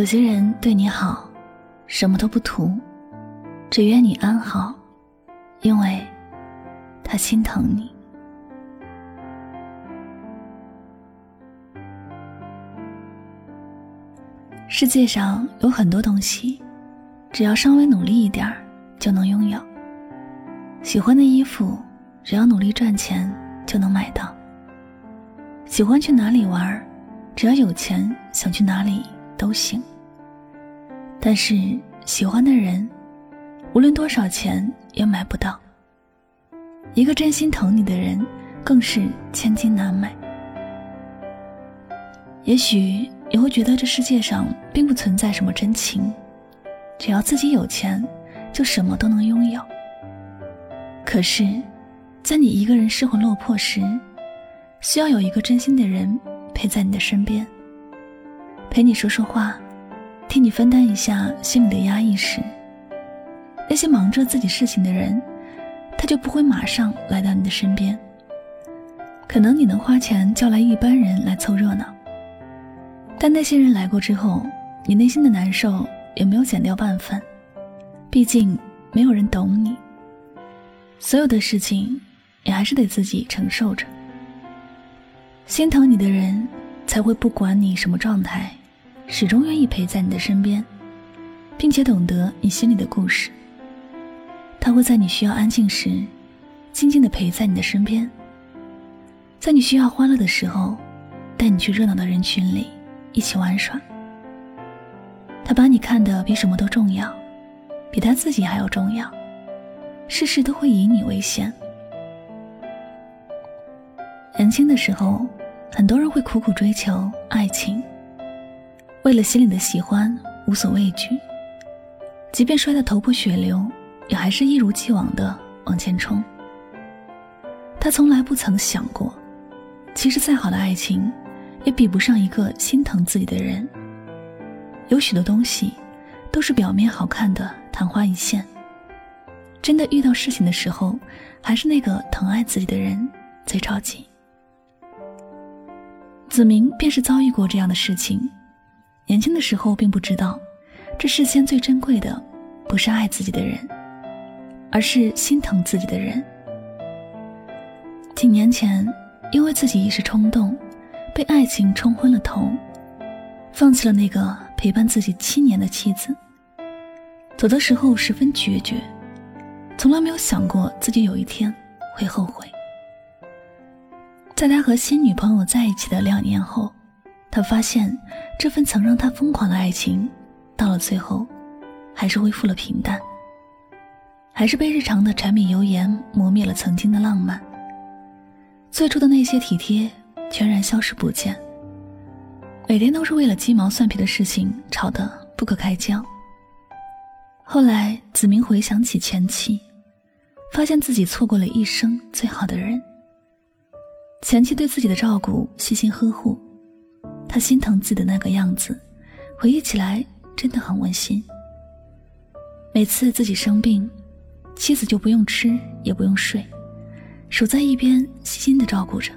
有些人对你好，什么都不图，只愿你安好，因为他心疼你。世界上有很多东西，只要稍微努力一点儿就能拥有。喜欢的衣服，只要努力赚钱就能买到。喜欢去哪里玩，只要有钱，想去哪里。都行，但是喜欢的人，无论多少钱也买不到。一个真心疼你的人，更是千金难买。也许你会觉得这世界上并不存在什么真情，只要自己有钱，就什么都能拥有。可是，在你一个人失魂落魄时，需要有一个真心的人陪在你的身边。陪你说说话，替你分担一下心里的压抑时，那些忙着自己事情的人，他就不会马上来到你的身边。可能你能花钱叫来一般人来凑热闹，但那些人来过之后，你内心的难受也没有减掉半分。毕竟没有人懂你，所有的事情你还是得自己承受着。心疼你的人，才会不管你什么状态。始终愿意陪在你的身边，并且懂得你心里的故事。他会在你需要安静时，静静的陪在你的身边；在你需要欢乐的时候，带你去热闹的人群里一起玩耍。他把你看得比什么都重要，比他自己还要重要，事事都会以你为先。年轻的时候，很多人会苦苦追求爱情。为了心里的喜欢，无所畏惧，即便摔得头破血流，也还是一如既往的往前冲。他从来不曾想过，其实再好的爱情，也比不上一个心疼自己的人。有许多东西，都是表面好看的昙花一现，真的遇到事情的时候，还是那个疼爱自己的人最着急。子明便是遭遇过这样的事情。年轻的时候并不知道，这世间最珍贵的，不是爱自己的人，而是心疼自己的人。几年前，因为自己一时冲动，被爱情冲昏了头，放弃了那个陪伴自己七年的妻子。走的时候十分决绝，从来没有想过自己有一天会后悔。在他和新女朋友在一起的两年后。他发现，这份曾让他疯狂的爱情，到了最后，还是恢复了平淡，还是被日常的柴米油盐磨灭了曾经的浪漫。最初的那些体贴，全然消失不见。每天都是为了鸡毛蒜皮的事情吵得不可开交。后来，子明回想起前妻，发现自己错过了一生最好的人。前妻对自己的照顾，细心呵护。他心疼自己的那个样子，回忆起来真的很温馨。每次自己生病，妻子就不用吃也不用睡，守在一边细心的照顾着。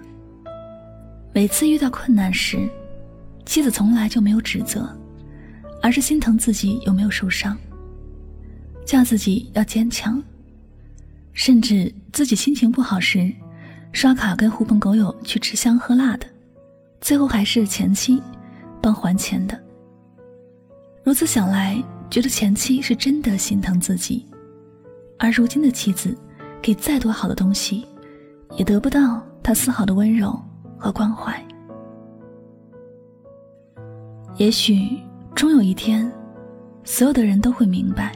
每次遇到困难时，妻子从来就没有指责，而是心疼自己有没有受伤，叫自己要坚强。甚至自己心情不好时，刷卡跟狐朋狗友去吃香喝辣的。最后还是前妻帮还钱的。如此想来，觉得前妻是真的心疼自己，而如今的妻子，给再多好的东西，也得不到他丝毫的温柔和关怀。也许终有一天，所有的人都会明白，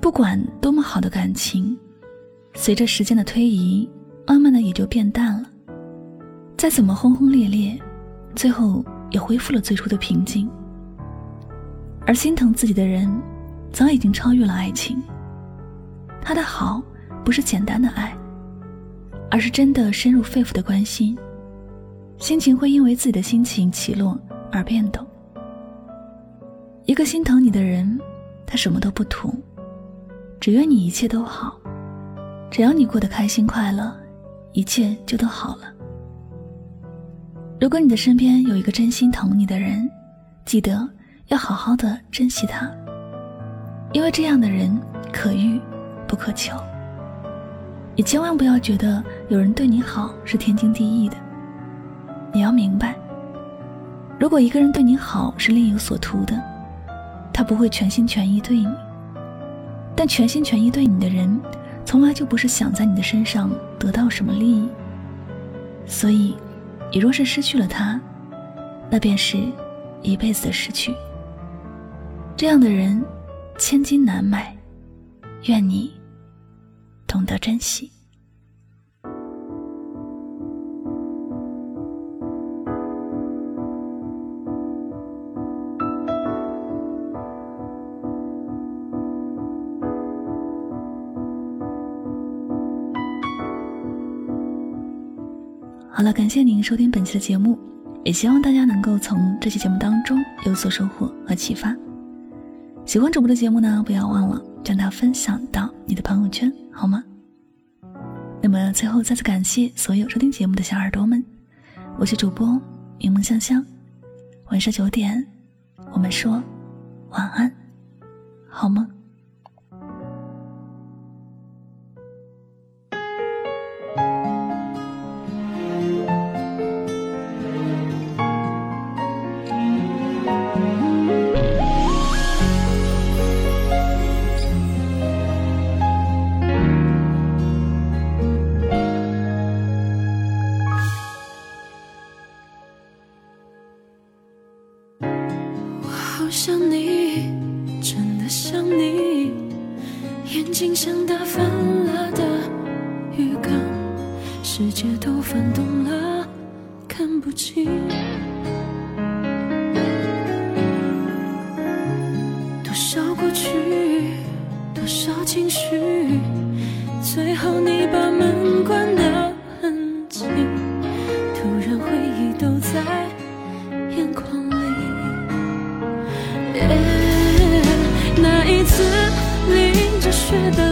不管多么好的感情，随着时间的推移，慢慢的也就变淡了。再怎么轰轰烈烈，最后也恢复了最初的平静。而心疼自己的人，早已经超越了爱情。他的好，不是简单的爱，而是真的深入肺腑的关心。心情会因为自己的心情起落而变动。一个心疼你的人，他什么都不图，只愿你一切都好。只要你过得开心快乐，一切就都好了。如果你的身边有一个真心疼你的人，记得要好好的珍惜他，因为这样的人可遇不可求。也千万不要觉得有人对你好是天经地义的。你要明白，如果一个人对你好是另有所图的，他不会全心全意对你。但全心全意对你的人，从来就不是想在你的身上得到什么利益。所以，你若是失去了他，那便是一辈子的失去。这样的人，千金难买，愿你懂得珍惜。好了，感谢您收听本期的节目，也希望大家能够从这期节目当中有所收获和启发。喜欢主播的节目呢，不要忘了将它分享到你的朋友圈，好吗？那么最后再次感谢所有收听节目的小耳朵们，我是主播柠檬香香，晚上九点，我们说晚安，好吗？想你，真的想你，眼睛像打翻了的鱼缸，世界都翻动了，看不清。多少过去，多少情绪，最后你把门关得很紧，淋着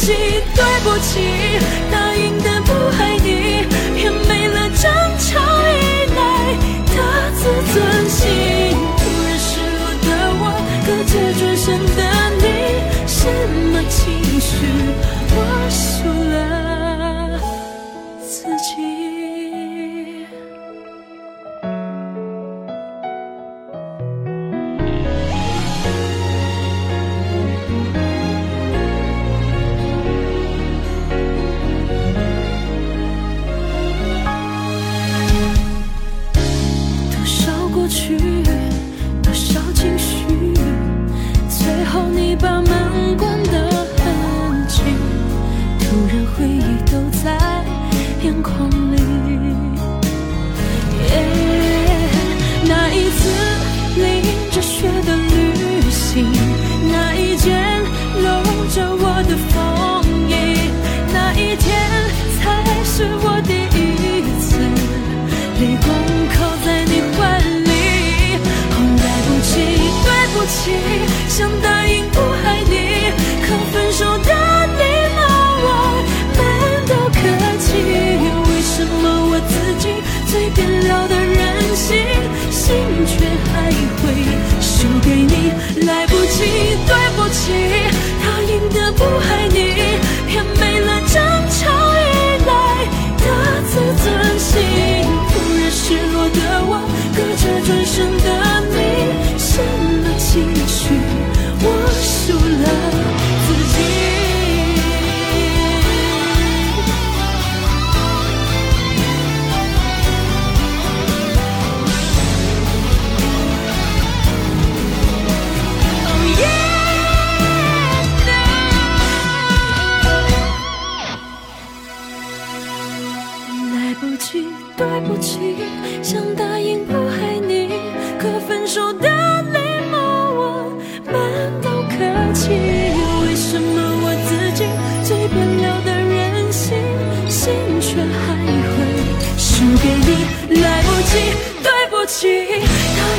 起，对不起，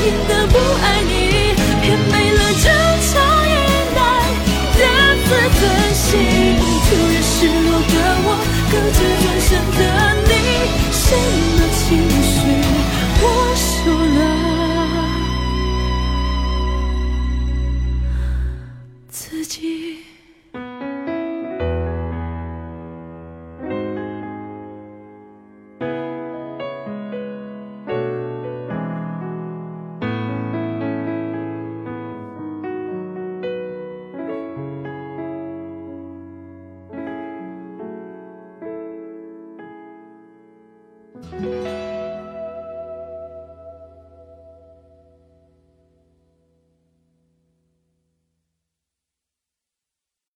答应的不爱你，偏没了争吵依赖的自尊心。突然失落的我，各自转身的